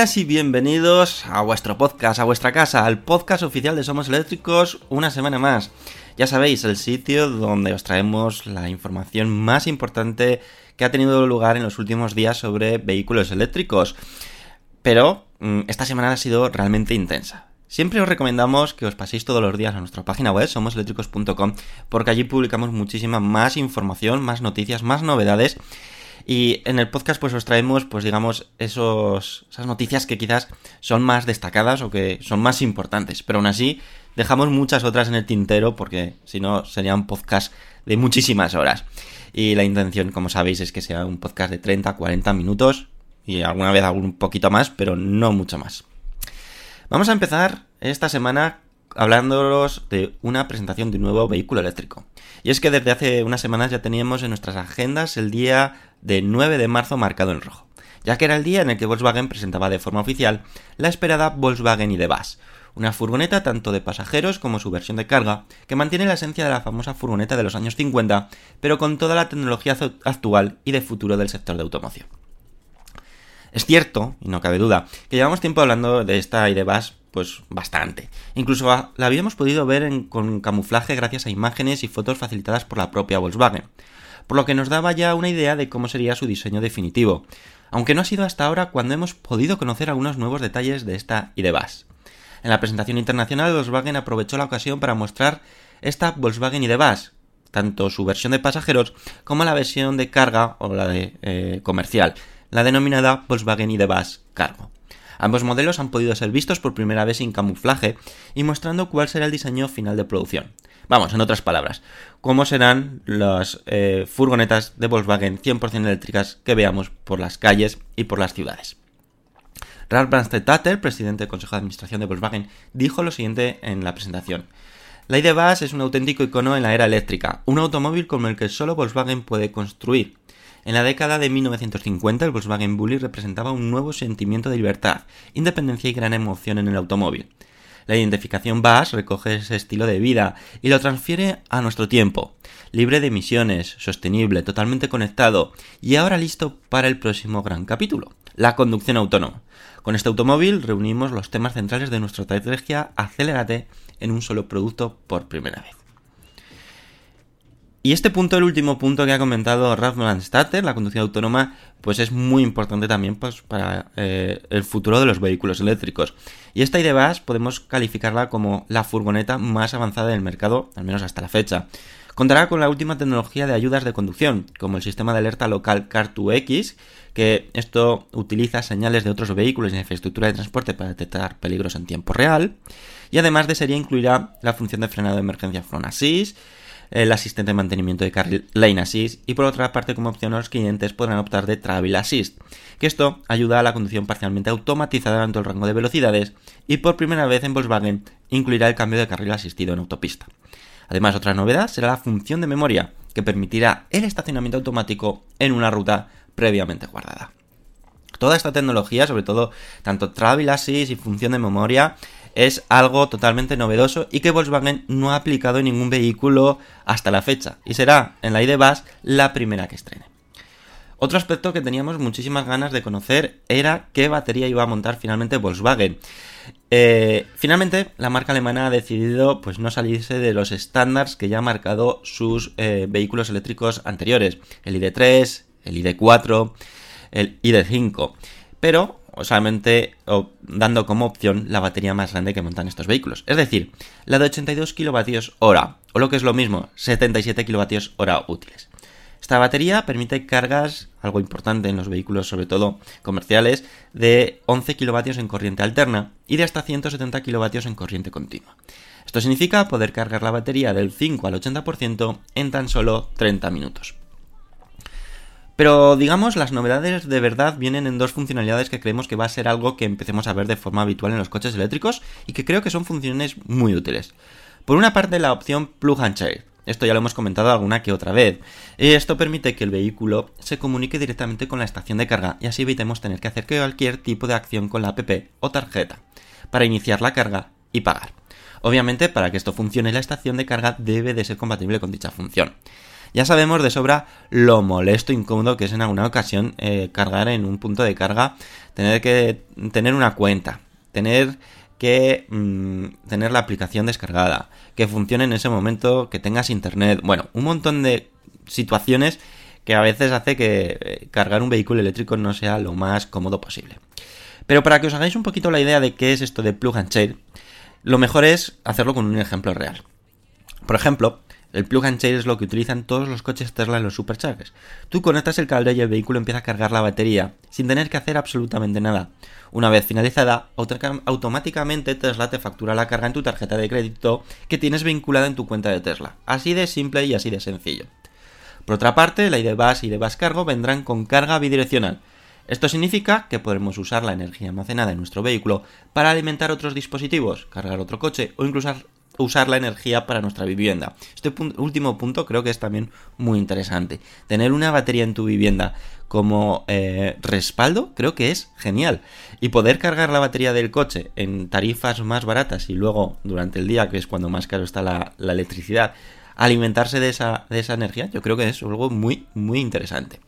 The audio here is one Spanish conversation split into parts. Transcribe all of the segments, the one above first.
Y bienvenidos a vuestro podcast, a vuestra casa, al podcast oficial de Somos Eléctricos, una semana más. Ya sabéis, el sitio donde os traemos la información más importante que ha tenido lugar en los últimos días sobre vehículos eléctricos. Pero mm, esta semana ha sido realmente intensa. Siempre os recomendamos que os paséis todos los días a nuestra página web, somoseléctricos.com, porque allí publicamos muchísima más información, más noticias, más novedades. Y en el podcast pues os traemos pues digamos esos, esas noticias que quizás son más destacadas o que son más importantes. Pero aún así dejamos muchas otras en el tintero porque si no sería un podcast de muchísimas horas. Y la intención como sabéis es que sea un podcast de 30, 40 minutos y alguna vez algún poquito más, pero no mucho más. Vamos a empezar esta semana hablándolos de una presentación de un nuevo vehículo eléctrico. Y es que desde hace unas semanas ya teníamos en nuestras agendas el día de 9 de marzo marcado en rojo, ya que era el día en el que Volkswagen presentaba de forma oficial la esperada Volkswagen ID.Bus, una furgoneta tanto de pasajeros como su versión de carga, que mantiene la esencia de la famosa furgoneta de los años 50, pero con toda la tecnología actual y de futuro del sector de automoción. Es cierto, y no cabe duda, que llevamos tiempo hablando de esta ID.Bus pues bastante. Incluso la habíamos podido ver con camuflaje gracias a imágenes y fotos facilitadas por la propia Volkswagen, por lo que nos daba ya una idea de cómo sería su diseño definitivo, aunque no ha sido hasta ahora cuando hemos podido conocer algunos nuevos detalles de esta ID.Bus. En la presentación internacional, Volkswagen aprovechó la ocasión para mostrar esta Volkswagen ID.Bus, tanto su versión de pasajeros como la versión de carga o la de eh, comercial, la denominada Volkswagen ID.Bus Cargo. Ambos modelos han podido ser vistos por primera vez sin camuflaje y mostrando cuál será el diseño final de producción. Vamos, en otras palabras, cómo serán las eh, furgonetas de Volkswagen 100% eléctricas que veamos por las calles y por las ciudades. Ralf Brandstetter, presidente del Consejo de Administración de Volkswagen, dijo lo siguiente en la presentación. La ID.Bus es un auténtico icono en la era eléctrica, un automóvil como el que solo Volkswagen puede construir. En la década de 1950 el Volkswagen Bully representaba un nuevo sentimiento de libertad, independencia y gran emoción en el automóvil. La identificación BAS recoge ese estilo de vida y lo transfiere a nuestro tiempo, libre de emisiones, sostenible, totalmente conectado y ahora listo para el próximo gran capítulo, la conducción autónoma. Con este automóvil reunimos los temas centrales de nuestra estrategia Acelérate en un solo producto por primera vez. Y este punto, el último punto que ha comentado Ralf Landstatter, la conducción autónoma, pues es muy importante también pues, para eh, el futuro de los vehículos eléctricos. Y esta ID.Bus podemos calificarla como la furgoneta más avanzada del mercado, al menos hasta la fecha. Contará con la última tecnología de ayudas de conducción, como el sistema de alerta local Car2X, que esto utiliza señales de otros vehículos y infraestructura de transporte para detectar peligros en tiempo real. Y además de serie incluirá la función de frenado de emergencia Front Assist, el asistente de mantenimiento de carril Lane Assist y por otra parte como opción los clientes podrán optar de Travel Assist, que esto ayuda a la conducción parcialmente automatizada todo el rango de velocidades y por primera vez en Volkswagen incluirá el cambio de carril asistido en autopista. Además, otra novedad será la función de memoria, que permitirá el estacionamiento automático en una ruta previamente guardada. Toda esta tecnología, sobre todo tanto Travel Assist y función de memoria, es algo totalmente novedoso y que Volkswagen no ha aplicado en ningún vehículo hasta la fecha y será en la ID Bus la primera que estrene. Otro aspecto que teníamos muchísimas ganas de conocer era qué batería iba a montar finalmente Volkswagen. Eh, finalmente, la marca alemana ha decidido pues, no salirse de los estándares que ya han marcado sus eh, vehículos eléctricos anteriores, el ID3, el ID4, el ID5, pero solamente dando como opción la batería más grande que montan estos vehículos, es decir, la de 82 kWh, o lo que es lo mismo, 77 kWh útiles. Esta batería permite cargas, algo importante en los vehículos, sobre todo comerciales, de 11 kilovatios en corriente alterna y de hasta 170 kilovatios en corriente continua. Esto significa poder cargar la batería del 5 al 80% en tan solo 30 minutos. Pero digamos, las novedades de verdad vienen en dos funcionalidades que creemos que va a ser algo que empecemos a ver de forma habitual en los coches eléctricos y que creo que son funciones muy útiles. Por una parte, la opción Plug and Charge. Esto ya lo hemos comentado alguna que otra vez. Esto permite que el vehículo se comunique directamente con la estación de carga y así evitemos tener que hacer cualquier tipo de acción con la app o tarjeta para iniciar la carga y pagar. Obviamente, para que esto funcione, la estación de carga debe de ser compatible con dicha función. Ya sabemos de sobra lo molesto e incómodo que es en alguna ocasión eh, cargar en un punto de carga, tener que tener una cuenta, tener que mm, tener la aplicación descargada, que funcione en ese momento, que tengas internet, bueno, un montón de situaciones que a veces hace que eh, cargar un vehículo eléctrico no sea lo más cómodo posible. Pero para que os hagáis un poquito la idea de qué es esto de plug and share, lo mejor es hacerlo con un ejemplo real. Por ejemplo, el plug and share es lo que utilizan todos los coches Tesla en los superchargers. Tú conectas el cable y el vehículo empieza a cargar la batería sin tener que hacer absolutamente nada. Una vez finalizada, automáticamente Tesla te factura la carga en tu tarjeta de crédito que tienes vinculada en tu cuenta de Tesla. Así de simple y así de sencillo. Por otra parte, la ID-Bus y ID-Bus Cargo vendrán con carga bidireccional. Esto significa que podremos usar la energía almacenada en nuestro vehículo para alimentar otros dispositivos, cargar otro coche o incluso usar la energía para nuestra vivienda. Este último punto creo que es también muy interesante. Tener una batería en tu vivienda como eh, respaldo creo que es genial. Y poder cargar la batería del coche en tarifas más baratas y luego durante el día, que es cuando más caro está la, electricidad, alimentarse de esa, de esa energía, yo creo que es algo muy, muy interesante.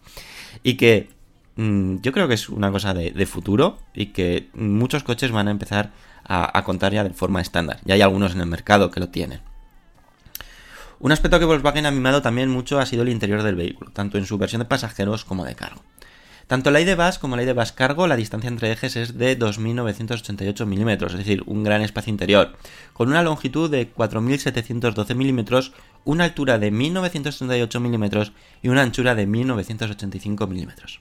Y que yo creo que es una cosa de, de futuro y que muchos coches van a empezar a, contar ya de forma estándar. Ya hay algunos en el mercado que lo tienen. Un aspecto que Volkswagen ha mimado también mucho ha sido el interior del vehículo, tanto en su versión de pasajeros como de cargo. Tanto la ID-Bus como la ID-Bus Cargo, la distancia entre ejes es de 2.988 milímetros, es decir, un gran espacio interior, con una longitud de 4.712 milímetros, una altura de 1.938 milímetros y una anchura de 1.985 milímetros.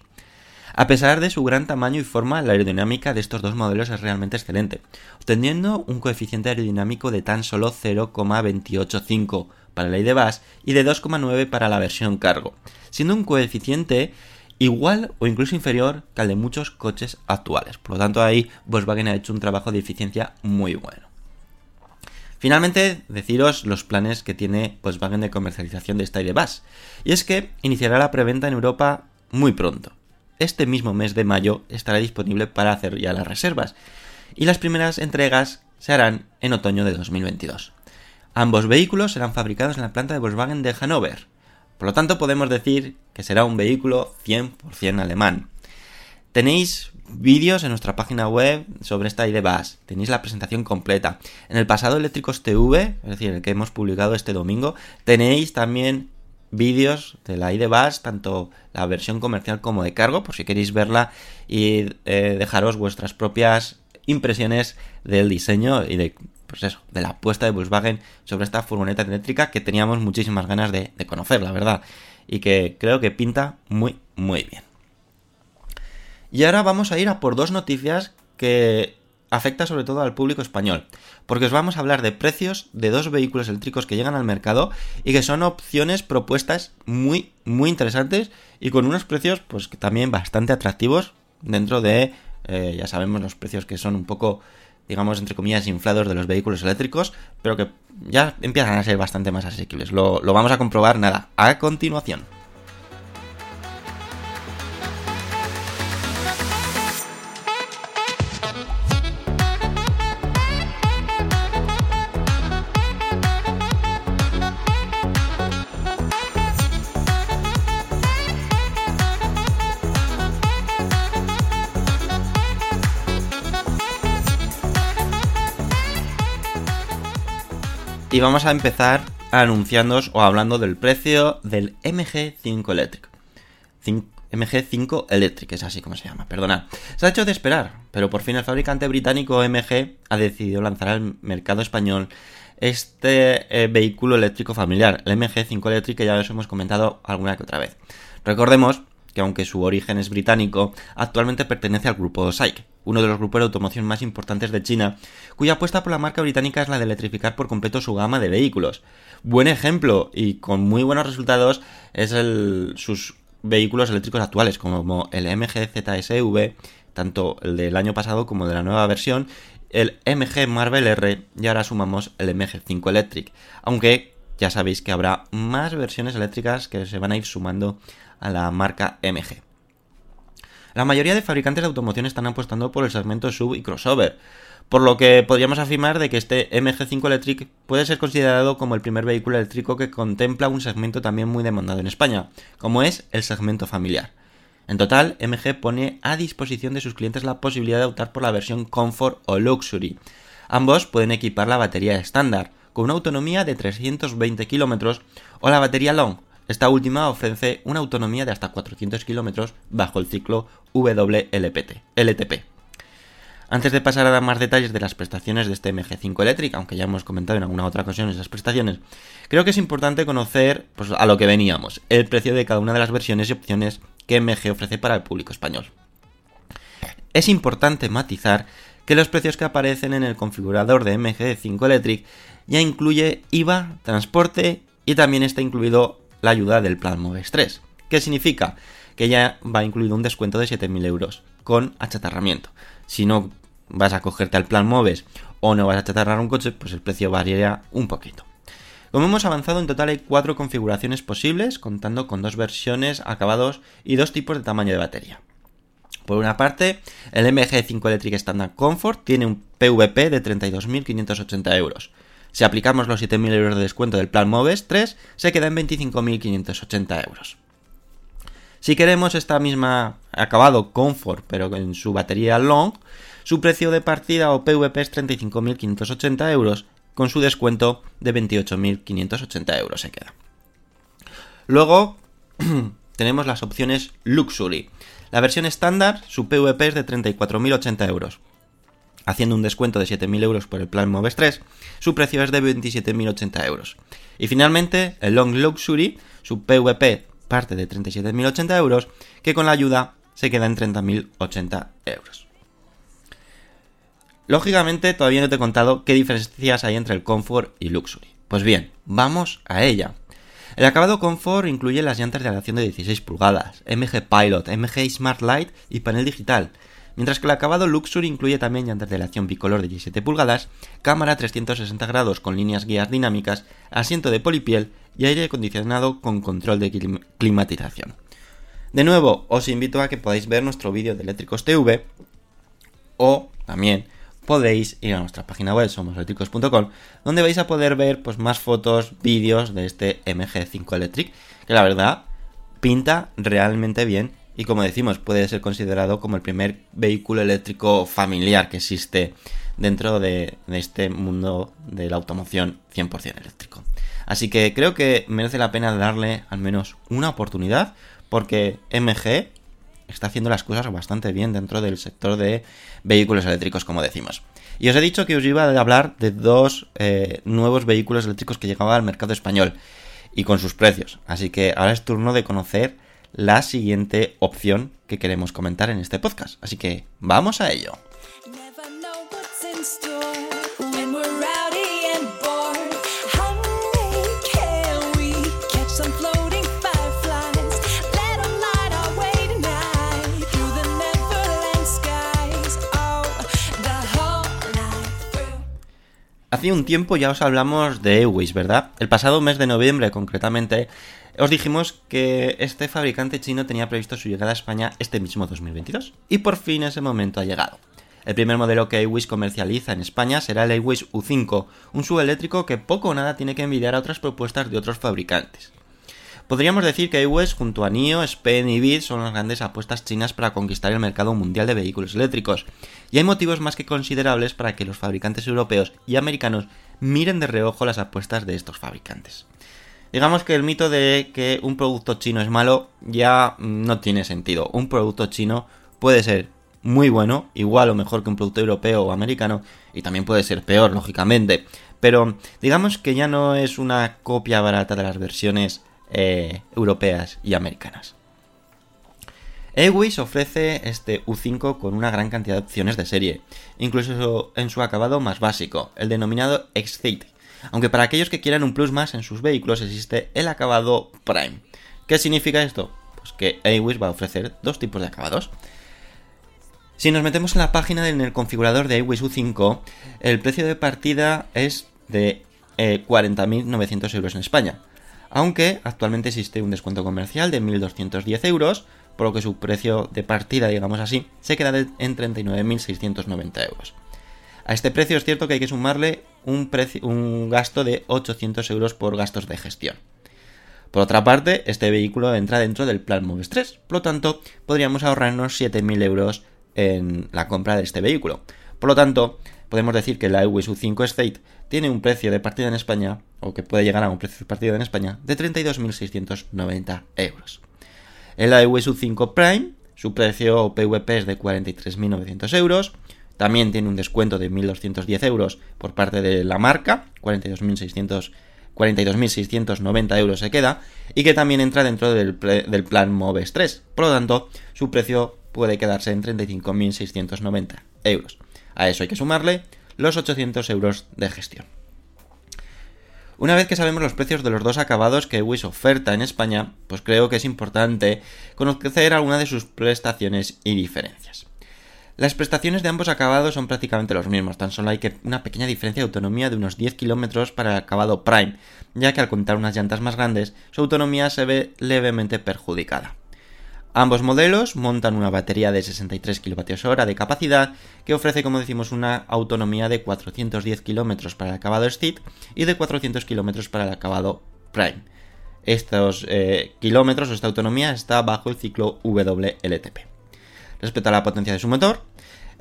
A pesar de su gran tamaño y forma, la aerodinámica de estos dos modelos es realmente excelente, obteniendo un coeficiente aerodinámico de tan solo 0,285 para la ID y de 2,9 para la versión cargo, siendo un coeficiente igual o incluso inferior que al de muchos coches actuales. Por lo tanto, ahí Volkswagen ha hecho un trabajo de eficiencia muy bueno. Finalmente, deciros los planes que tiene Volkswagen de comercialización de esta ID Y es que iniciará la preventa en Europa muy pronto este mismo mes de mayo estará disponible para hacer ya las reservas y las primeras entregas se harán en otoño de 2022. Ambos vehículos serán fabricados en la planta de Volkswagen de Hannover, por lo tanto podemos decir que será un vehículo 100% alemán. Tenéis vídeos en nuestra página web sobre esta ID Bus, tenéis la presentación completa. En el pasado Eléctricos TV, es decir, el que hemos publicado este domingo, tenéis también vídeos de la ID Bus, tanto la versión comercial como de cargo, por si queréis verla y eh, dejaros vuestras propias impresiones del diseño y de pues eso, de la apuesta de Volkswagen sobre esta furgoneta eléctrica que teníamos muchísimas ganas de conocer, la verdad. Y que creo que pinta muy, muy bien. Y ahora vamos a ir a por dos noticias que afecta sobre todo al público español, porque os vamos a hablar de precios de dos vehículos eléctricos que llegan al mercado y que son opciones propuestas muy muy interesantes y con unos precios pues también bastante atractivos dentro de eh, ya sabemos los precios que son un poco digamos entre comillas inflados de los vehículos eléctricos, pero que ya empiezan a ser bastante más asequibles. Lo, lo vamos a comprobar nada a continuación. Y vamos a empezar anunciándoos o hablando del precio del MG5 Electric. Cin- MG5 Electric, es así como se llama, perdonad. Se ha hecho de esperar, pero por fin el fabricante británico MG ha decidido lanzar al mercado español este eh, vehículo eléctrico familiar, el MG5 Electric, que ya os hemos comentado alguna que otra vez. Recordemos que aunque su origen es británico, actualmente pertenece al grupo SAIC, uno de los grupos de automoción más importantes de China, cuya apuesta por la marca británica es la de electrificar por completo su gama de vehículos. Buen ejemplo y con muy buenos resultados es el, sus vehículos eléctricos actuales, como el MG ZSV, tanto el del año pasado como de la nueva versión, el MG Marvel R y ahora sumamos el MG5 Electric, aunque ya sabéis que habrá más versiones eléctricas que se van a ir sumando a la marca MG. La mayoría de fabricantes de automoción están apostando por el segmento sub y crossover, por lo que podríamos afirmar de que este MG5 Electric puede ser considerado como el primer vehículo eléctrico que contempla un segmento también muy demandado en España, como es el segmento familiar. En total, MG pone a disposición de sus clientes la posibilidad de optar por la versión Comfort o Luxury. Ambos pueden equipar la batería estándar, con una autonomía de 320 km, o la batería Long. Esta última ofrece una autonomía de hasta 400 km bajo el ciclo WLPT, LTP. Antes de pasar a dar más detalles de las prestaciones de este MG5 Electric, aunque ya hemos comentado en alguna otra ocasión esas prestaciones, creo que es importante conocer pues, a lo que veníamos, el precio de cada una de las versiones y opciones que MG ofrece para el público español. Es importante matizar que los precios que aparecen en el configurador de MG5 Electric ya incluye IVA, transporte y también está incluido la ayuda del plan Moves 3. ¿Qué significa? Que ya va incluido un descuento de 7.000 euros con achatarramiento. Si no vas a cogerte al plan Moves o no vas a achatarrar un coche, pues el precio variaría un poquito. Como hemos avanzado, en total hay cuatro configuraciones posibles, contando con dos versiones, acabados y dos tipos de tamaño de batería. Por una parte, el MG5 Electric Standard Comfort tiene un PVP de 32.580 euros. Si aplicamos los 7.000 euros de descuento del plan Moves 3, se queda en 25.580 euros. Si queremos esta misma acabado Comfort, pero en su batería Long, su precio de partida o PVP es 35.580 euros, con su descuento de 28.580 euros se queda. Luego tenemos las opciones Luxury. La versión estándar, su PVP es de 34.080 euros. Haciendo un descuento de 7.000 euros por el plan Moves 3, su precio es de 27.080 euros. Y finalmente, el Long Luxury, su PVP parte de 37.080 euros, que con la ayuda se queda en 30.080 euros. Lógicamente, todavía no te he contado qué diferencias hay entre el Comfort y Luxury. Pues bien, vamos a ella. El acabado Comfort incluye las llantas de aleación de 16 pulgadas, MG Pilot, MG Smart Light y panel digital, mientras que el acabado Luxury incluye también llantas de aleación bicolor de 17 pulgadas, cámara 360 grados con líneas guías dinámicas, asiento de polipiel y aire acondicionado con control de clim- climatización. De nuevo, os invito a que podáis ver nuestro vídeo de Eléctricos TV o también podéis ir a nuestra página web somoseléctricos.com donde vais a poder ver pues más fotos, vídeos de este MG5 Electric que la verdad pinta realmente bien y como decimos puede ser considerado como el primer vehículo eléctrico familiar que existe dentro de, este mundo de la automoción 100% eléctrico. Así que creo que merece la pena darle al menos una oportunidad porque MG está haciendo las cosas bastante bien dentro del sector de vehículos eléctricos, como decimos. Y os he dicho que os iba a hablar de dos eh, nuevos vehículos eléctricos que llegaban al mercado español y con sus precios. Así que ahora es turno de conocer la siguiente opción que queremos comentar en este podcast. Así que vamos a ello. 'em. Oh. Hace un tiempo ya os hablamos de Airways, ¿verdad? El pasado mes de noviembre, concretamente, os dijimos que este fabricante chino tenía previsto su llegada a España este mismo 2022. Y por fin ese momento ha llegado. El primer modelo que Airways comercializa en España será el Airways U5, un subeléctrico que poco o nada tiene que envidiar a otras propuestas de otros fabricantes. Podríamos decir que Airways junto a NIO, Spen y BID son las grandes apuestas chinas para conquistar el mercado mundial de vehículos eléctricos, y hay motivos más que considerables para que los fabricantes europeos y americanos miren de reojo las apuestas de estos fabricantes. Digamos que el mito de que un producto chino es malo ya no tiene sentido. Un producto chino puede ser muy bueno, igual o mejor que un producto europeo o americano, y también puede ser peor, lógicamente. Pero digamos que ya no es una copia barata de las versiones eh, europeas y americanas. Airways ofrece este U5 con una gran cantidad de opciones de serie, incluso en su acabado más básico, el denominado Excite, aunque para aquellos que quieran un plus más en sus vehículos existe el acabado Prime. ¿Qué significa esto? Pues que Airways va a ofrecer dos tipos de acabados. Si nos metemos en la página en el configurador de Airways U5, el precio de partida es de eh, 40.900 euros en España, aunque actualmente existe un descuento comercial de 1.210 euros, por lo que su precio de partida, digamos así, se queda en 39.690 euros. A este precio es cierto que hay que sumarle un, un gasto de 800 euros por gastos de gestión. Por otra parte, este vehículo entra dentro del plan Moves 3, por lo tanto, podríamos ahorrarnos 7.000 euros en la compra de este vehículo. Por lo tanto, podemos decir que la Airways U5 Estate tiene un precio de partida en España, o que puede llegar a un precio de partida en España, de 32.690 euros. El Airways U5 Prime, su precio PVP es de 43.900 euros. También tiene un descuento de 1.210 euros por parte de la marca, 42.600 42.690 euros se queda, y que también entra dentro del, plan Moves 3. Por lo tanto, su precio puede quedarse en 35.690 euros. A eso hay que sumarle los 800 euros de gestión. Una vez que sabemos los precios de los dos acabados que Wish oferta en España, pues creo que es importante conocer algunas de sus prestaciones y diferencias. Las prestaciones de ambos acabados son prácticamente los mismos, tan solo hay que una pequeña diferencia de autonomía de unos 10 km para el acabado Prime, ya que al contar unas llantas más grandes, su autonomía se ve levemente perjudicada. Ambos modelos montan una batería de 63 kWh de capacidad que ofrece, como decimos, una autonomía de 410 km para el acabado Steed y de 400 km para el acabado Prime. Estos eh, kilómetros o esta autonomía está bajo el ciclo WLTP. Respecto a la potencia de su motor,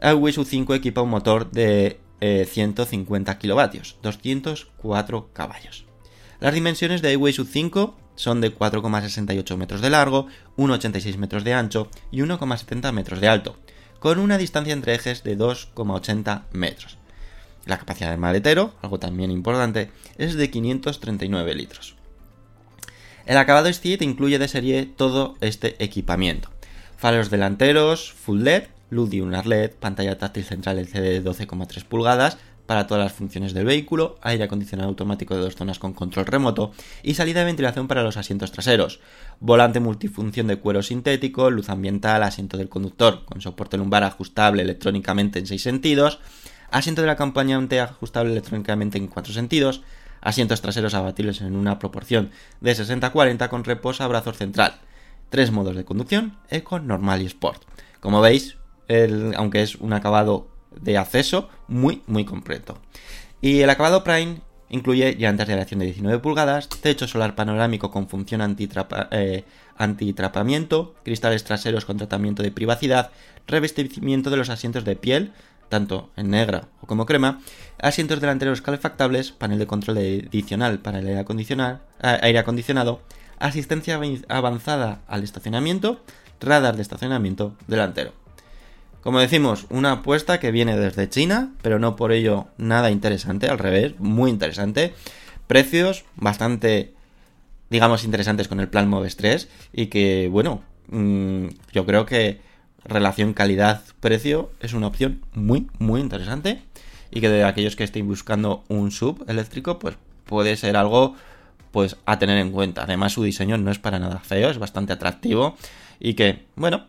el Wish U5 equipa un motor de eh, 150 kilovatios, 204 caballos. Las dimensiones de iWays U5 son de 4,68 metros de largo, 1,86 metros de ancho y 1,70 metros de alto, con una distancia entre ejes de 2,80 metros. La capacidad del maletero, algo también importante, es de 539 litros. El acabado Steed incluye de serie todo este equipamiento. Faros delanteros, full LED, luz diurna LED, pantalla táctil central LCD de 12,3 pulgadas para todas las funciones del vehículo, aire acondicionado automático de dos zonas con control remoto y salida de ventilación para los asientos traseros, volante multifunción de cuero sintético, luz ambiental, asiento del conductor con soporte lumbar ajustable electrónicamente en 6 sentidos, asiento del acompañante ajustable electrónicamente en 4 sentidos, asientos traseros abatibles en una proporción de 60-40 con reposabrazos central, tres modos de conducción, Eco, Normal y Sport. Como veis, aunque es un acabado de acceso muy muy completo. Y el acabado Prime incluye llantas de aleación de 19 pulgadas, techo solar panorámico con función eh, antitrapamiento, cristales traseros con tratamiento de privacidad, revestimiento de los asientos de piel, tanto en negra o como crema, asientos delanteros calefactables, panel de control adicional para el aire acondicionado, aire acondicionado asistencia avanzada al estacionamiento, radar de estacionamiento delantero. Como decimos, una apuesta que viene desde China, pero no por ello nada interesante, al revés, muy interesante. Precios bastante, digamos, interesantes con el plan Moves 3 y que, bueno, mm, yo creo que relación calidad-precio es una opción muy, muy interesante y que de aquellos que estén buscando un sub eléctrico, pues puede ser algo pues a tener en cuenta. Además su diseño no es para nada feo, es bastante atractivo y que, bueno,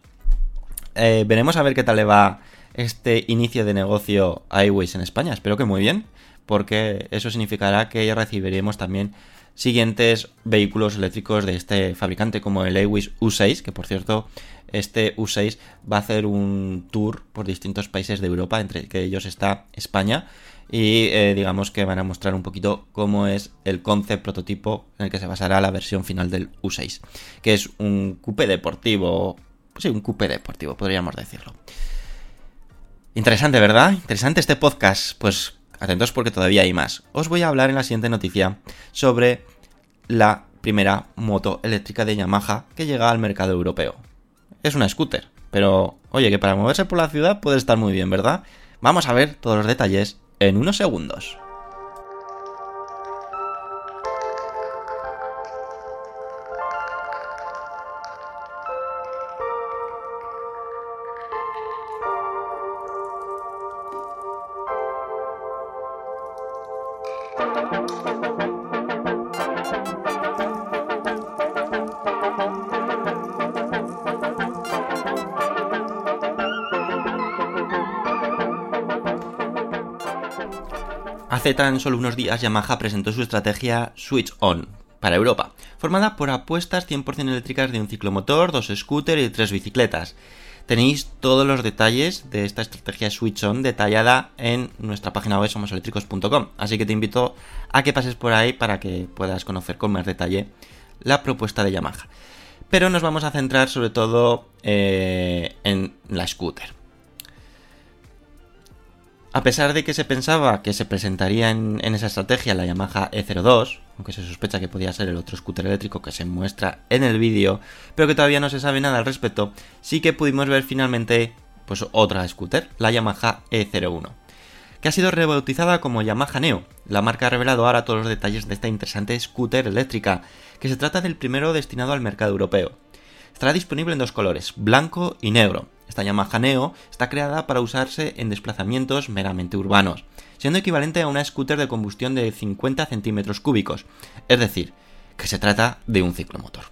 eh, veremos a ver qué tal le va este inicio de negocio a iWays en España. Espero que muy bien, porque eso significará que recibiremos también siguientes vehículos eléctricos de este fabricante como el iWays U6, que por cierto este U6 va a hacer un tour por distintos países de Europa, entre que ellos está España, y eh, digamos que van a mostrar un poquito cómo es el concept prototipo en el que se basará la versión final del U6, que es un coupé deportivo, sí, un coupé deportivo, podríamos decirlo. Interesante, ¿verdad? Interesante este podcast, pues atentos porque todavía hay más. Os voy a hablar en la siguiente noticia sobre la primera moto eléctrica de Yamaha que llega al mercado europeo. Es una scooter, pero oye, que para moverse por la ciudad puede estar muy bien, ¿verdad? Vamos a ver todos los detalles en unos segundos. Hace tan solo unos días Yamaha presentó su estrategia Switch On para Europa, formada por apuestas 100% eléctricas de un ciclomotor, dos scooters y tres bicicletas. Tenéis todos los detalles de esta estrategia Switch On detallada en nuestra página web somoseléctricos.com, así que te invito a que pases por ahí para que puedas conocer con más detalle la propuesta de Yamaha. Pero nos vamos a centrar sobre todo eh, en la scooter. A pesar de que se pensaba que se presentaría en, esa estrategia la Yamaha E02, aunque se sospecha que podía ser el otro scooter eléctrico que se muestra en el vídeo, pero que todavía no se sabe nada al respecto, sí que pudimos ver finalmente pues otra scooter, la Yamaha E01, que ha sido rebautizada como Yamaha Neo. La marca ha revelado ahora todos los detalles de esta interesante scooter eléctrica, que se trata del primero destinado al mercado europeo. Estará disponible en dos colores, blanco y negro. Esta Yamaha Neo está creada para usarse en desplazamientos meramente urbanos, siendo equivalente a una scooter de combustión de 50 centímetros cúbicos, es decir, que se trata de un ciclomotor.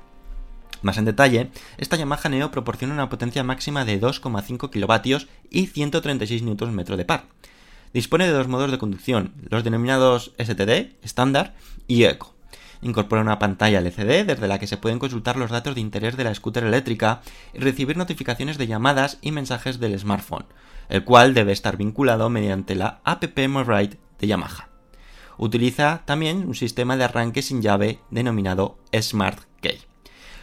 Más en detalle, esta Yamaha Neo proporciona una potencia máxima de 2,5 kilovatios y 136 Nm de par. Dispone de dos modos de conducción, los denominados STD, estándar, y Eco. Incorpora una pantalla LCD desde la que se pueden consultar los datos de interés de la scooter eléctrica y recibir notificaciones de llamadas y mensajes del smartphone, el cual debe estar vinculado mediante la app MoRide de Yamaha. Utiliza también un sistema de arranque sin llave denominado Smart Key.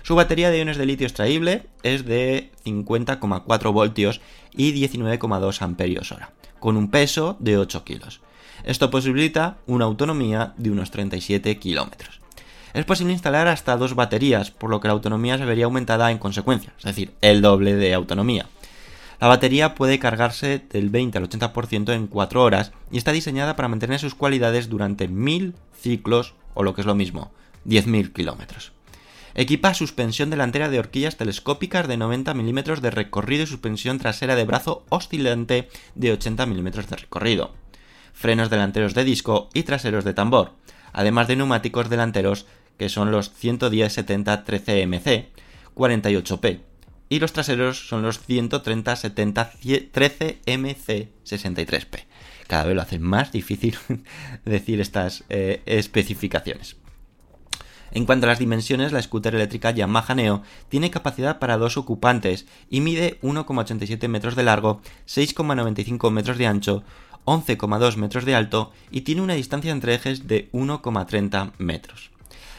Su batería de iones de litio extraíble es de 50,4 voltios y 19,2 amperios hora, con un peso de 8 kilos. Esto posibilita una autonomía de unos 37 kilómetros es posible instalar hasta dos baterías, por lo que la autonomía se vería aumentada en consecuencia, es decir, el doble de autonomía. La batería puede cargarse del 20 al 80% en 4 horas y está diseñada para mantener sus cualidades durante 1000 ciclos o lo que es lo mismo, 10.000 kilómetros. Equipa suspensión delantera de horquillas telescópicas de 90 milímetros de recorrido y suspensión trasera de brazo oscilante de 80 milímetros de recorrido. Frenos delanteros de disco y traseros de tambor, además de neumáticos delanteros que son los 110-70 13MC 48P, y los traseros son los 130-70 13MC 63P. Cada vez lo hace más difícil decir estas eh, especificaciones. En cuanto a las dimensiones, la scooter eléctrica Yamaha Neo tiene capacidad para dos ocupantes y mide 1,87 metros de largo, 6,95 metros de ancho, 11,2 metros de alto y tiene una distancia entre ejes de 1,30 metros.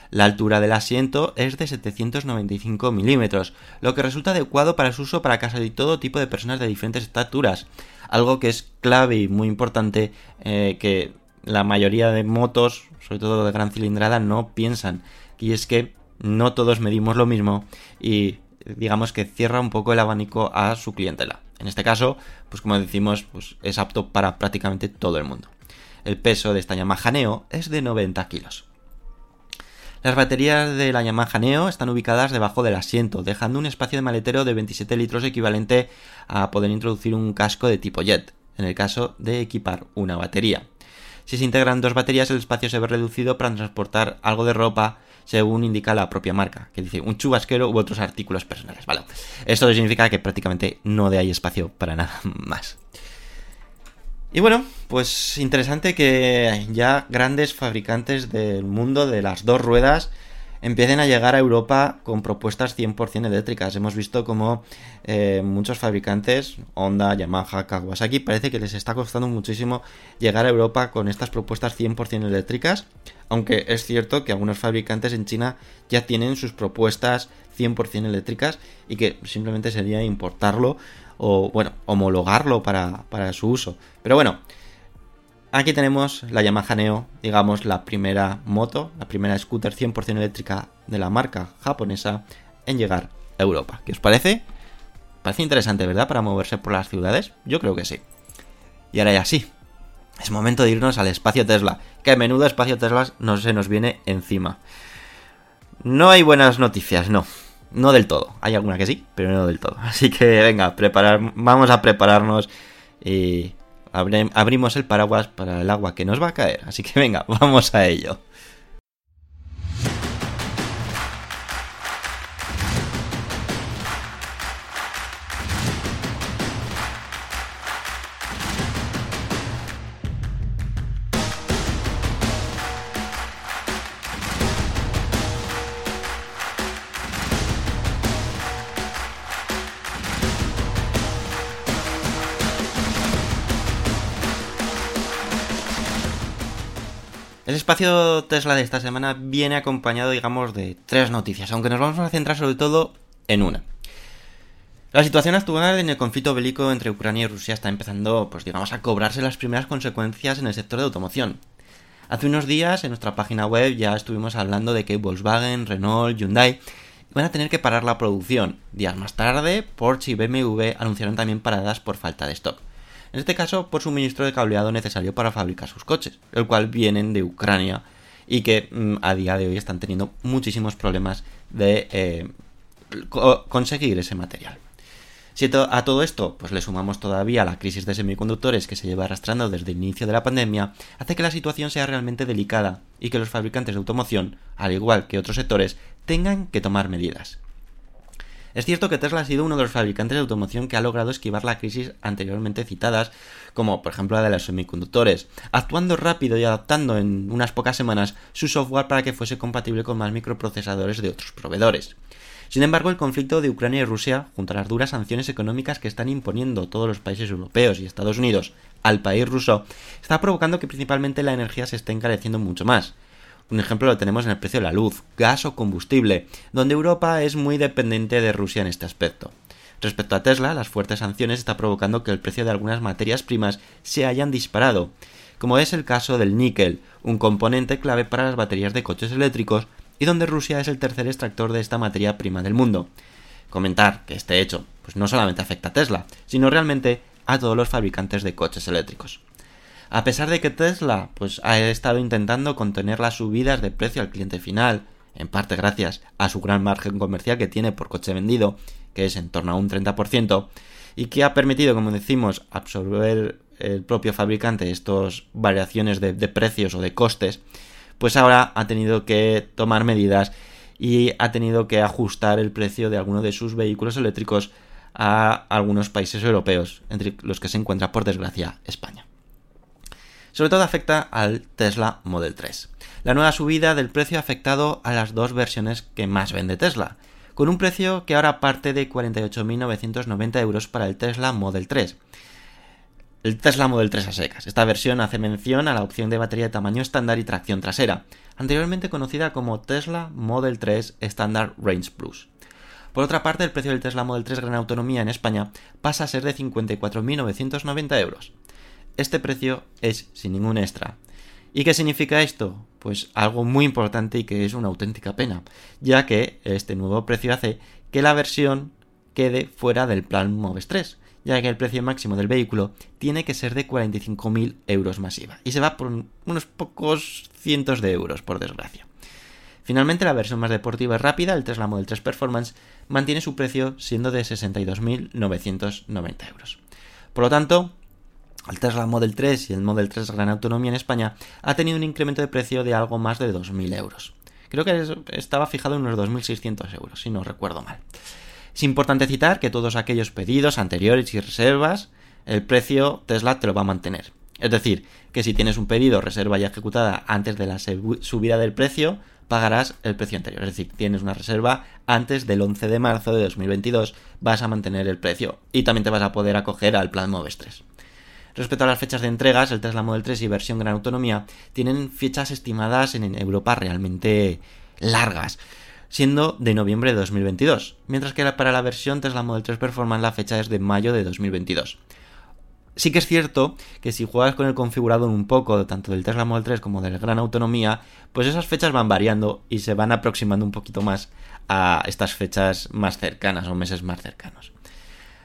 La altura del asiento es de 795 milímetros, lo que resulta adecuado para su uso para casi todo tipo de personas de diferentes estaturas, algo que es clave y muy importante eh, que la mayoría de motos, sobre todo de gran cilindrada, no piensan, y es que no todos medimos lo mismo y digamos que cierra un poco el abanico a su clientela. En este caso, pues como decimos, pues es apto para prácticamente todo el mundo. El peso de esta Yamaha Neo es de 90 kilos. Las baterías de la Yamaha Neo están ubicadas debajo del asiento, dejando un espacio de maletero de 27 litros equivalente a poder introducir un casco de tipo jet, en el caso de equipar una batería. Si se integran dos baterías, el espacio se ve reducido para transportar algo de ropa, según indica la propia marca, que dice un chubasquero u otros artículos personales. Esto significa que prácticamente no de hay espacio para nada más. Y bueno, pues interesante que ya grandes fabricantes del mundo de las dos ruedas empiecen a llegar a Europa con propuestas 100% eléctricas. Hemos visto como eh, muchos fabricantes, Honda, Yamaha, Kawasaki, parece que les está costando muchísimo llegar a Europa con estas propuestas 100% eléctricas, aunque es cierto que algunos fabricantes en China ya tienen sus propuestas 100% eléctricas y que simplemente sería importarlo o, bueno, homologarlo para, para su uso. Pero bueno, Aquí tenemos la Yamaha Neo, digamos la primera moto, la primera scooter 100% eléctrica de la marca japonesa en llegar a Europa. ¿Qué os parece? Parece interesante, ¿verdad? Para moverse por las ciudades. Yo creo que sí. Y ahora ya sí. Es momento de irnos al espacio Tesla. Que menudo espacio Tesla no se nos viene encima. No hay buenas noticias, no. No del todo. Hay alguna que sí, pero no del todo. Así que venga, preparar, vamos a prepararnos y abrimos el paraguas para el agua que nos va a caer. Así que venga, vamos a ello. Espacio Tesla de esta semana viene acompañado, digamos, de tres noticias, aunque nos vamos a centrar sobre todo en una. La situación actual en el conflicto bélico entre Ucrania y Rusia está empezando, pues digamos, a cobrarse las primeras consecuencias en el sector de automoción. Hace unos días en nuestra página web ya estuvimos hablando de que Volkswagen, Renault, Hyundai van a tener que parar la producción. Días más tarde, Porsche y BMW anunciaron también paradas por falta de stock. En este caso, por suministro de cableado necesario para fabricar sus coches, el cual vienen de Ucrania y que mm, a día de hoy están teniendo muchísimos problemas de eh, co- conseguir ese material. Si a todo esto pues le sumamos todavía la crisis de semiconductores que se lleva arrastrando desde el inicio de la pandemia, hace que la situación sea realmente delicada y que los fabricantes de automoción, al igual que otros sectores, tengan que tomar medidas. Es cierto que Tesla ha sido uno de los fabricantes de automoción que ha logrado esquivar la crisis anteriormente citadas, como por ejemplo la de los semiconductores, actuando rápido y adaptando en unas pocas semanas su software para que fuese compatible con más microprocesadores de otros proveedores. Sin embargo, el conflicto de Ucrania y Rusia, junto a las duras sanciones económicas que están imponiendo todos los países europeos y Estados Unidos al país ruso, está provocando que principalmente la energía se esté encareciendo mucho más. Un ejemplo lo tenemos en el precio de la luz, gas o combustible, donde Europa es muy dependiente de Rusia en este aspecto. Respecto a Tesla, las fuertes sanciones están provocando que el precio de algunas materias primas se hayan disparado, como es el caso del níquel, un componente clave para las baterías de coches eléctricos y donde Rusia es el tercer extractor de esta materia prima del mundo. Comentar que este hecho pues no solamente afecta a Tesla, sino realmente a todos los fabricantes de coches eléctricos. A pesar de que Tesla pues, ha estado intentando contener las subidas de precio al cliente final, en parte gracias a su gran margen comercial que tiene por coche vendido, que es en torno a un 30%, y que ha permitido, como decimos, absorber el propio fabricante estas variaciones de, de precios o de costes, pues ahora ha tenido que tomar medidas y ha tenido que ajustar el precio de algunos de sus vehículos eléctricos a algunos países europeos, entre los que se encuentra, por desgracia, España. Sobre todo afecta al Tesla Model 3. La nueva subida del precio ha afectado a las dos versiones que más vende Tesla, con un precio que ahora parte de 48.990 euros para el Tesla Model 3. El Tesla Model 3 a secas. Esta versión hace mención a la opción de batería de tamaño estándar y tracción trasera, anteriormente conocida como Tesla Model 3 Standard Range Plus. Por otra parte, el precio del Tesla Model 3 Gran Autonomía en España pasa a ser de 54.990 euros. Este precio es sin ningún extra. ¿Y qué significa esto? Pues algo muy importante y que es una auténtica pena, ya que este nuevo precio hace que la versión quede fuera del plan Moves 3, ya que el precio máximo del vehículo tiene que ser de 45.000 euros masiva y se va por unos pocos cientos de euros, por desgracia. Finalmente, la versión más deportiva y rápida, el Tesla Model 3 Performance, mantiene su precio siendo de 62.990 euros. Por lo tanto, el Tesla Model 3 y el Model 3 Gran Autonomía en España ha tenido un incremento de precio de algo más de 2.000 euros. Creo que estaba fijado en unos 2.600 euros, si no recuerdo mal. Es importante citar que todos aquellos pedidos anteriores y reservas, el precio Tesla te lo va a mantener. Es decir, que si tienes un pedido, reserva ya ejecutada antes de la subida del precio, pagarás el precio anterior. Es decir, tienes una reserva antes del 11 de marzo de 2022, vas a mantener el precio y también te vas a poder acoger al plan Moves 3. Respecto a las fechas de entregas, el Tesla Model 3 y versión Gran Autonomía tienen fechas estimadas en Europa realmente largas, siendo de noviembre de 2022, mientras que para la versión Tesla Model 3 Performance la fecha es de mayo de 2022. Sí que es cierto que si juegas con el configurado un poco, tanto del Tesla Model 3 como del Gran Autonomía, pues esas fechas van variando y se van aproximando un poquito más a estas fechas más cercanas o meses más cercanos.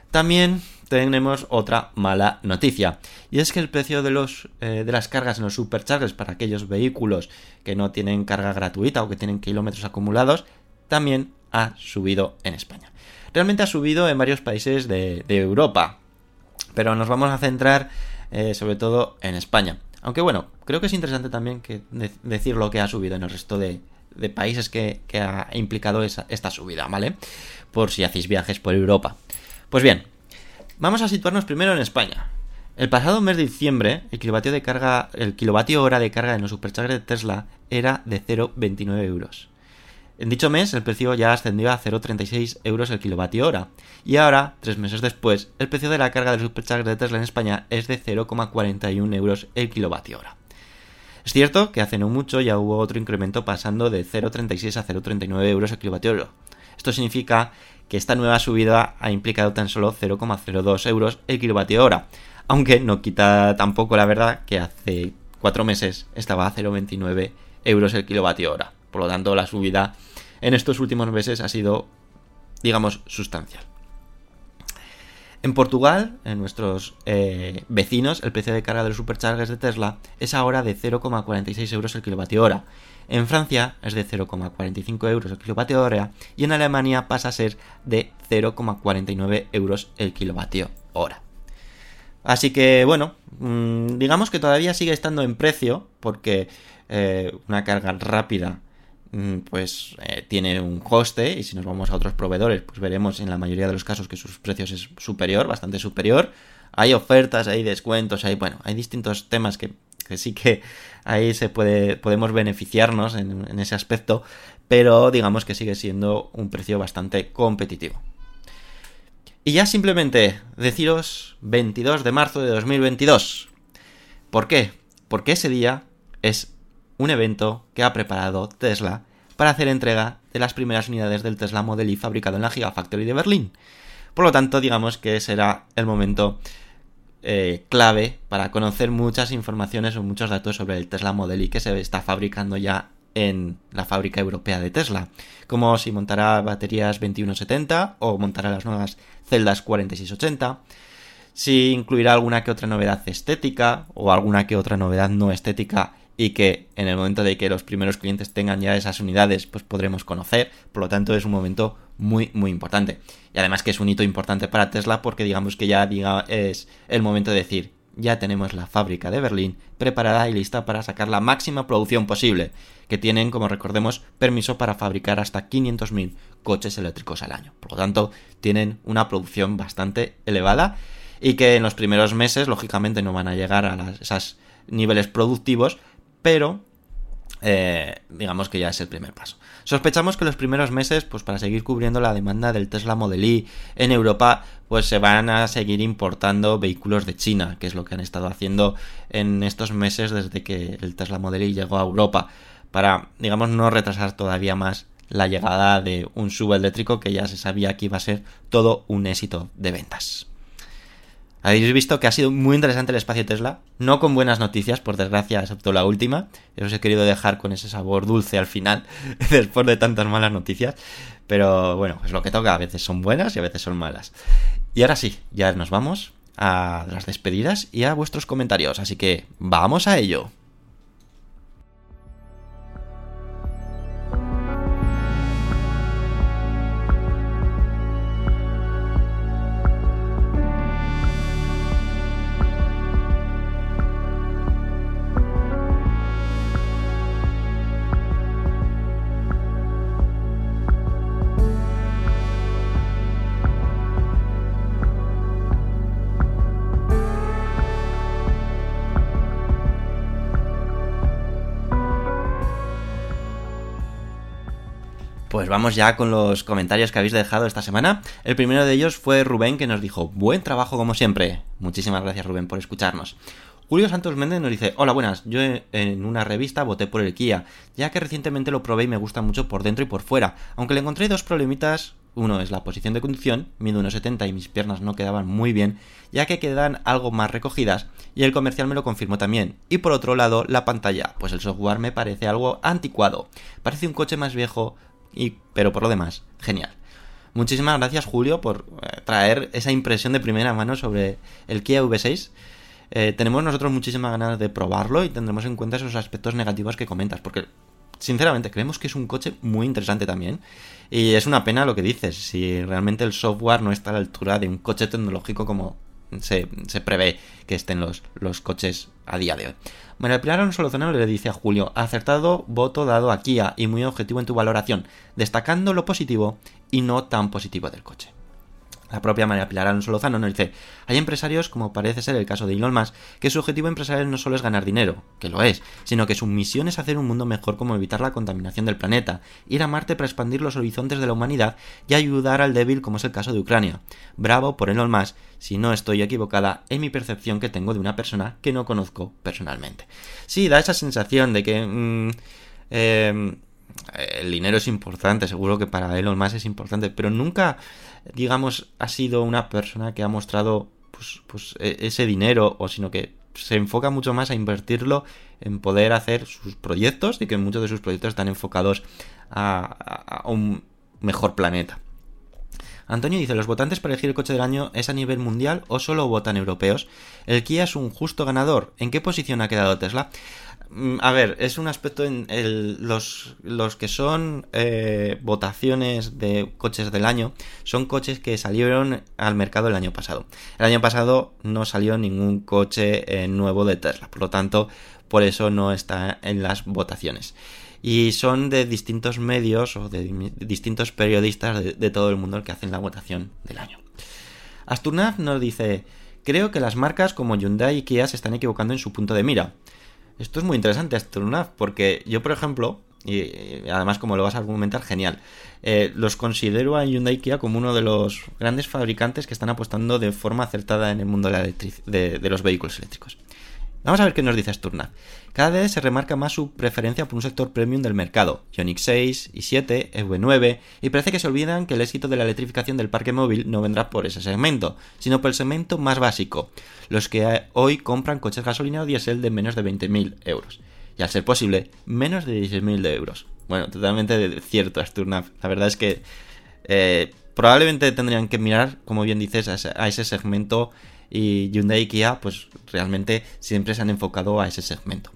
También tenemos otra mala noticia. Y es que el precio de, los, eh, de las cargas en los superchargers para aquellos vehículos que no tienen carga gratuita o que tienen kilómetros acumulados también ha subido en España. Realmente ha subido en varios países de, Europa, pero nos vamos a centrar eh, sobre todo en España. Aunque bueno, creo que es interesante también que de decir lo que ha subido en el resto de, países que, ha implicado esta subida, ¿vale? Por si hacéis viajes por Europa. Pues bien, vamos a situarnos primero en España. El pasado mes de diciembre, el kilovatio de carga, el kilovatio hora de carga en los superchargers de Tesla era de 0,29 euros. En dicho mes, el precio ya ascendió a 0,36 euros el kilovatio hora. Y ahora, tres meses después, el precio de la carga del supercharger de Tesla en España es de 0,41 euros el kilovatio hora. Es cierto que hace no mucho ya hubo otro incremento pasando de 0,36 a 0,39 euros el kilovatio hora. Esto significa que esta nueva subida ha implicado tan solo 0,02 euros el kilovatio hora, aunque no quita tampoco la verdad que hace cuatro meses estaba a 0,29 euros el kilovatio hora. Por lo tanto, la subida en estos últimos meses ha sido, digamos, sustancial. En Portugal, en nuestros eh, vecinos, el precio de carga de los superchargers de Tesla es ahora de 0,46 euros el kilovatio hora. En Francia es de 0,45 euros el kilovatio hora y en Alemania pasa a ser de 0,49 euros el kilovatio hora. Así que bueno, mmm, digamos que todavía sigue estando en precio porque eh, una carga rápida pues eh, tiene un coste y si nos vamos a otros proveedores pues veremos en la mayoría de los casos que sus precios es superior, bastante superior. Hay ofertas, hay descuentos, hay bueno, hay distintos temas que, que sí que ahí se puede podemos beneficiarnos en, ese aspecto, pero digamos que sigue siendo un precio bastante competitivo. Y ya simplemente deciros 22 de marzo de 2022. ¿Por qué? Porque ese día es un evento que ha preparado Tesla para hacer entrega de las primeras unidades del Tesla Model Y fabricado en la Gigafactory de Berlín. Por lo tanto, digamos que será el momento eh, clave para conocer muchas informaciones o muchos datos sobre el Tesla Model Y que se está fabricando ya en la fábrica europea de Tesla, como si montará baterías 2170 o montará las nuevas celdas 4680, si incluirá alguna que otra novedad estética o alguna que otra novedad no estética y que en el momento de que los primeros clientes tengan ya esas unidades, pues podremos conocer. Por lo tanto, es un momento muy, muy importante. Y además que es un hito importante para Tesla porque digamos que ya es el momento de decir, ya tenemos la fábrica de Berlín preparada y lista para sacar la máxima producción posible, que tienen, como recordemos, permiso para fabricar hasta 500.000 coches eléctricos al año. Por lo tanto, tienen una producción bastante elevada y que en los primeros meses, lógicamente, no van a llegar a esos niveles productivos, pero eh, digamos que ya es el primer paso. Sospechamos que los primeros meses, pues para seguir cubriendo la demanda del Tesla Model Y en Europa, pues se van a seguir importando vehículos de China, que es lo que han estado haciendo en estos meses desde que el Tesla Model Y llegó a Europa, para, digamos, no retrasar todavía más la llegada de un subeléctrico que ya se sabía que iba a ser todo un éxito de ventas. Habéis visto que ha sido muy interesante el espacio Tesla, no con buenas noticias, por desgracia, excepto la última. Os he querido dejar con ese sabor dulce al final, después de tantas malas noticias. Pero bueno, es lo que toca, a veces son buenas y a veces son malas. Y ahora sí, ya nos vamos a las despedidas y a vuestros comentarios, así que vamos a ello. Vamos ya con los comentarios que habéis dejado esta semana. El primero de ellos fue Rubén que nos dijo, buen trabajo como siempre. Muchísimas gracias Rubén por escucharnos. Julio Santos Méndez nos dice, hola buenas, yo en una revista voté por el Kia, ya que recientemente lo probé y me gusta mucho por dentro y por fuera, aunque le encontré dos problemitas, uno es la posición de conducción, mido 1,70 y mis piernas no quedaban muy bien, ya que quedan algo más recogidas, y el comercial me lo confirmó también, y por otro lado la pantalla, pues el software me parece algo anticuado, parece un coche más viejo, pero por lo demás, genial. Muchísimas gracias Julio por eh, traer esa impresión de primera mano sobre el Kia V6. Eh, tenemos nosotros muchísimas ganas de probarlo y tendremos en cuenta esos aspectos negativos que comentas, porque sinceramente creemos que es un coche muy interesante también. Y es una pena lo que dices, si realmente el software no está a la altura de un coche tecnológico como se, prevé que estén los, los coches a día de hoy. María Pilar Alonso le dice a Julio, acertado voto dado a Kia y muy objetivo en tu valoración, destacando lo positivo y no tan positivo del coche. La propia María Pilar Alonso Lozano nos dice, hay empresarios, como parece ser el caso de Elon Musk, que su objetivo empresarial no solo es ganar dinero, que lo es, sino que su misión es hacer un mundo mejor como evitar la contaminación del planeta, ir a Marte para expandir los horizontes de la humanidad y ayudar al débil como es el caso de Ucrania. Bravo por Elon Musk, si no estoy equivocada en mi percepción que tengo de una persona que no conozco personalmente. Sí, da esa sensación de que... Mmm, eh, el dinero es importante, seguro que para Elon Musk es importante, pero nunca, digamos, ha sido una persona que ha mostrado pues, pues ese dinero, o sino que se enfoca mucho más a invertirlo en poder hacer sus proyectos y que muchos de sus proyectos están enfocados a, a un mejor planeta. Antonio dice, ¿los votantes para elegir el coche del año es a nivel mundial o solo votan europeos? ¿El Kia es un justo ganador? ¿En qué posición ha quedado Tesla? A ver, es un aspecto en los, los que son eh, votaciones de coches del año, son coches que salieron al mercado el año pasado. El año pasado no salió ningún coche eh, nuevo de Tesla, por lo tanto, por eso no está en las votaciones. Y son de distintos medios o de distintos periodistas de, todo el mundo que hacen la votación del año. Asturnaz nos dice, creo que las marcas como Hyundai y Kia se están equivocando en su punto de mira. Esto es muy interesante, Astronaf, porque yo, por ejemplo, y además como lo vas a argumentar, genial, eh, los considero a Hyundai Kia como uno de los grandes fabricantes que están apostando de forma acertada en el mundo de los vehículos eléctricos. Vamos a ver qué nos dice Asturnaz. Cada vez se remarca más su preferencia por un sector premium del mercado, Ioniq 6, i7, EV9, y parece que se olvidan que el éxito de la electrificación del parque móvil no vendrá por ese segmento, sino por el segmento más básico, los que hoy compran coches gasolina o diésel de menos de 20.000 euros. Y al ser posible, menos de 16.000 euros. Bueno, totalmente cierto, Asturnaz. La verdad es que eh, probablemente tendrían que mirar, como bien dices, a ese segmento y Hyundai y Kia pues realmente siempre se han enfocado a ese segmento.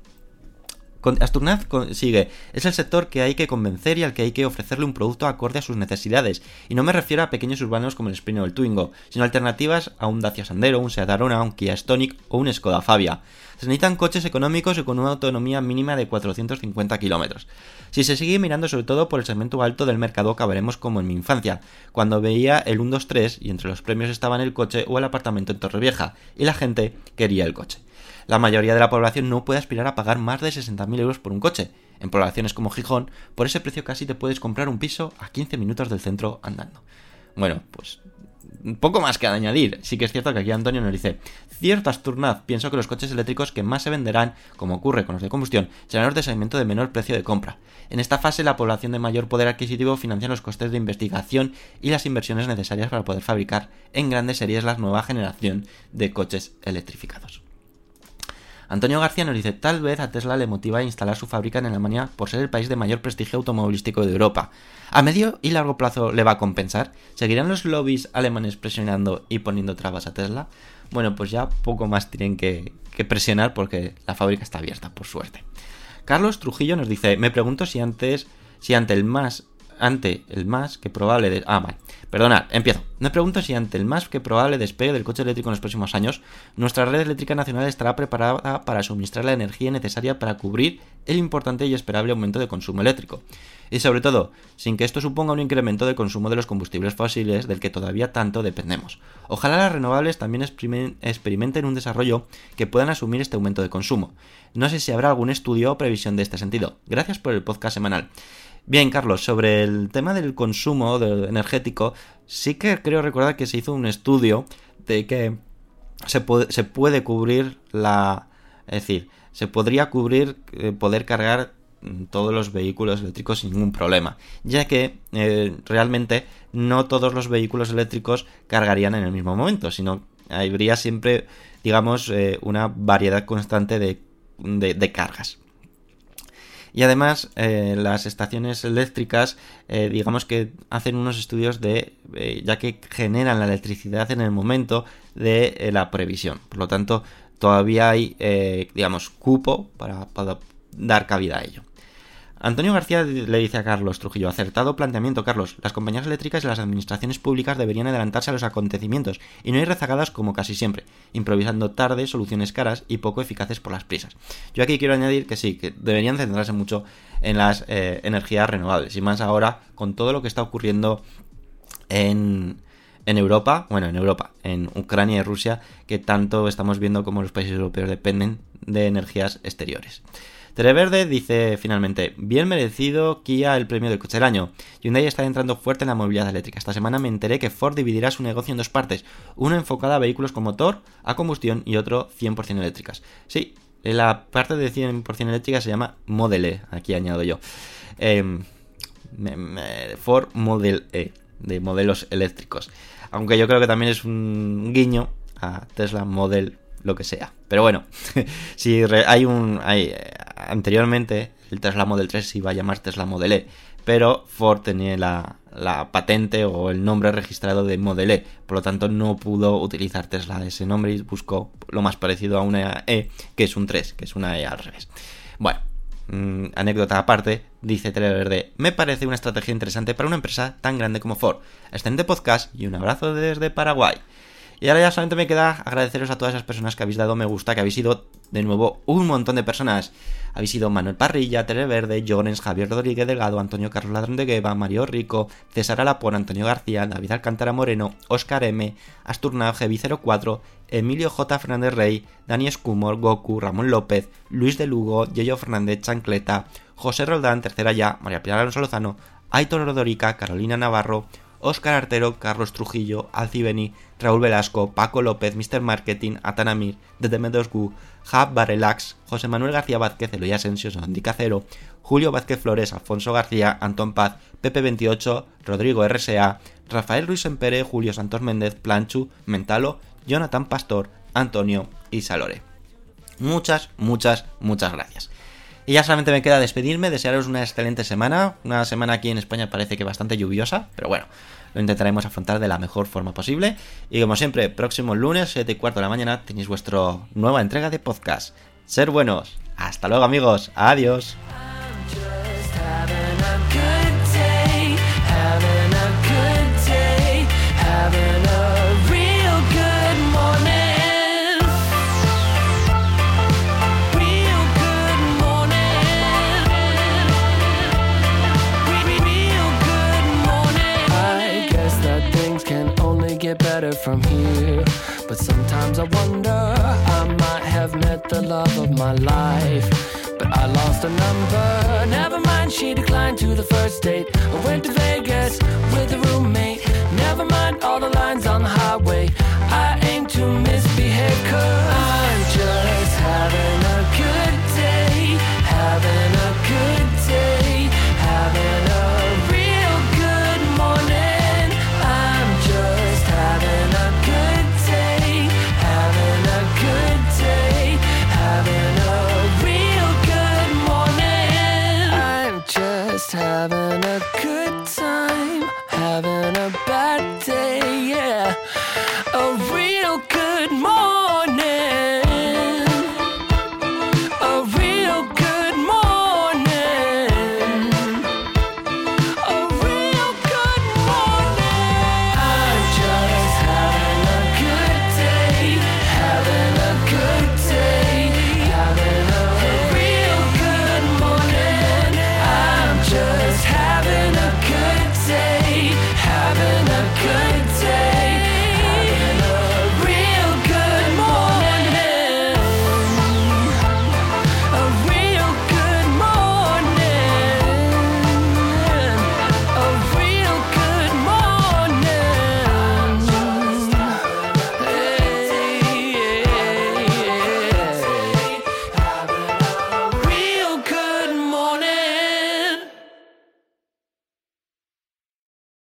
Asturnaz sigue, es el sector que hay que convencer y al que hay que ofrecerle un producto acorde a sus necesidades, y no me refiero a pequeños urbanos como el Sprint o el Twingo, sino alternativas a un Dacia Sandero, un Seat Arona, un Kia Stonic o un Skoda Fabia. Se necesitan coches económicos y con una autonomía mínima de 450 kilómetros. Si se sigue mirando sobre todo por el segmento alto del mercado, acabaremos como en mi infancia, cuando veía el 123 y entre los premios estaban el coche o el apartamento en Torrevieja, y la gente quería el coche la mayoría de la población no puede aspirar a pagar más de 60.000 euros por un coche. En poblaciones como Gijón, por ese precio casi te puedes comprar un piso a 15 minutos del centro andando. Bueno, pues poco más que añadir. Sí que es cierto que aquí Antonio nos dice, cierto Asturnaz, pienso que los coches eléctricos que más se venderán, como ocurre con los de combustión, serán los de segmento de menor precio de compra. En esta fase, la población de mayor poder adquisitivo financia los costes de investigación y las inversiones necesarias para poder fabricar en grandes series la nueva generación de coches electrificados. Antonio García nos dice, tal vez a Tesla le motiva a instalar su fábrica en Alemania por ser el país de mayor prestigio automovilístico de Europa. ¿A medio y largo plazo le va a compensar? ¿Seguirán los lobbies alemanes presionando y poniendo trabas a Tesla? Bueno, pues ya poco más tienen que, que presionar porque la fábrica está abierta, por suerte. Carlos Trujillo nos dice, me pregunto si antes, si ante el más ante el más que probable de... Ah, vale. Perdonad, empiezo. Me pregunto si ante el más que probable despegue del coche eléctrico en los próximos años, nuestra red eléctrica nacional estará preparada para suministrar la energía necesaria para cubrir el importante y esperable aumento de consumo eléctrico. Y sobre todo, sin que esto suponga un incremento del consumo de los combustibles fósiles del que todavía tanto dependemos. Ojalá las renovables también experimenten un desarrollo que puedan asumir este aumento de consumo. No sé si habrá algún estudio o previsión de este sentido. Gracias por el podcast semanal. Bien, Carlos, sobre el tema del consumo energético, sí que creo recordar que se hizo un estudio de que se puede, cubrir la... Es decir, se podría cubrir, eh, poder cargar todos los vehículos eléctricos sin ningún problema, ya que eh, realmente no todos los vehículos eléctricos cargarían en el mismo momento, sino habría siempre, digamos, eh, una variedad constante de, de, de cargas. Y además, eh, las estaciones eléctricas, eh, digamos que hacen unos estudios de, eh, ya que generan la electricidad en el momento de la previsión. Por lo tanto, todavía hay, digamos, cupo para dar cabida a ello. Antonio García le dice a Carlos Trujillo, acertado planteamiento, Carlos, las compañías eléctricas y las administraciones públicas deberían adelantarse a los acontecimientos y no ir rezagadas como casi siempre, improvisando tarde soluciones caras y poco eficaces por las prisas. Yo aquí quiero añadir que sí, que deberían centrarse mucho en las eh, energías renovables y más ahora con todo lo que está ocurriendo en, en Europa, bueno, en Europa, en Ucrania y Rusia, que tanto estamos viendo como los países europeos dependen de energías exteriores. Televerde dice finalmente, bien merecido Kia el premio del coche del año. Hyundai está entrando fuerte en la movilidad eléctrica. Esta semana me enteré que Ford dividirá su negocio en dos partes, una enfocada a vehículos con motor, a combustión y otro 100% eléctricas. Sí, la parte de 100% eléctrica se llama Model E, aquí añado yo. Me, Ford Model E, de modelos eléctricos. Aunque yo creo que también es un guiño a Tesla Model lo que sea. Pero bueno, si hay un hay, anteriormente el Tesla Model 3 se iba a llamar Tesla Model E, pero Ford tenía la, la, patente o el nombre registrado de Model E, por lo tanto no pudo utilizar Tesla ese nombre y buscó lo más parecido a una E, que es un 3, que es una E al revés. Bueno, mmm, anécdota aparte, dice Televerde, me parece una estrategia interesante para una empresa tan grande como Ford. Excelente podcast y un abrazo desde Paraguay. Y ahora ya solamente me queda agradeceros a todas esas personas que habéis dado me gusta, que habéis sido de nuevo un montón de personas. Habéis sido Manuel Parrilla, Televerde, Jones, Javier Rodríguez Delgado, Antonio Carlos Ladrón de Gueva, Mario Rico, César Alapón, Antonio García, David Alcántara Moreno, Oscar M, Asturnao, G04, Emilio J. Fernández Rey, Dani Escumor, Goku, Ramón López, Luis de Lugo, Yeyo Fernández, Chancleta, José Roldán, Tercera Ya, María Pilar Alonso Lozano, Aitor Rodorica, Carolina Navarro, Óscar Artero, Carlos Trujillo, Alcibeni, Raúl Velasco, Paco López, Mr. Marketing, Atanamir, DTM2Gu, Hub Barrelax, José Manuel García Vázquez, Eloy Asensio, Sandy Cacero, Julio Vázquez Flores, Alfonso García, Antón Paz, Pepe28, Rodrigo RSA, Rafael Ruiz Empere, Julio Santos Méndez, Planchu, Mentalo, Jonathan Pastor, Antonio y Salore. Muchas, muchas, muchas gracias. Y ya solamente me queda despedirme, desearos una excelente semana. Una semana aquí en España parece que bastante lluviosa, pero bueno, lo intentaremos afrontar de la mejor forma posible. Y como siempre, próximo lunes, 7 y cuarto de la mañana, tenéis vuestra nueva entrega de podcast. Ser buenos. Hasta luego amigos. Adiós. From here. But sometimes I wonder, I might have met the love of my life. But I lost a number. Never mind, she declined to the first date. I went to Vegas with a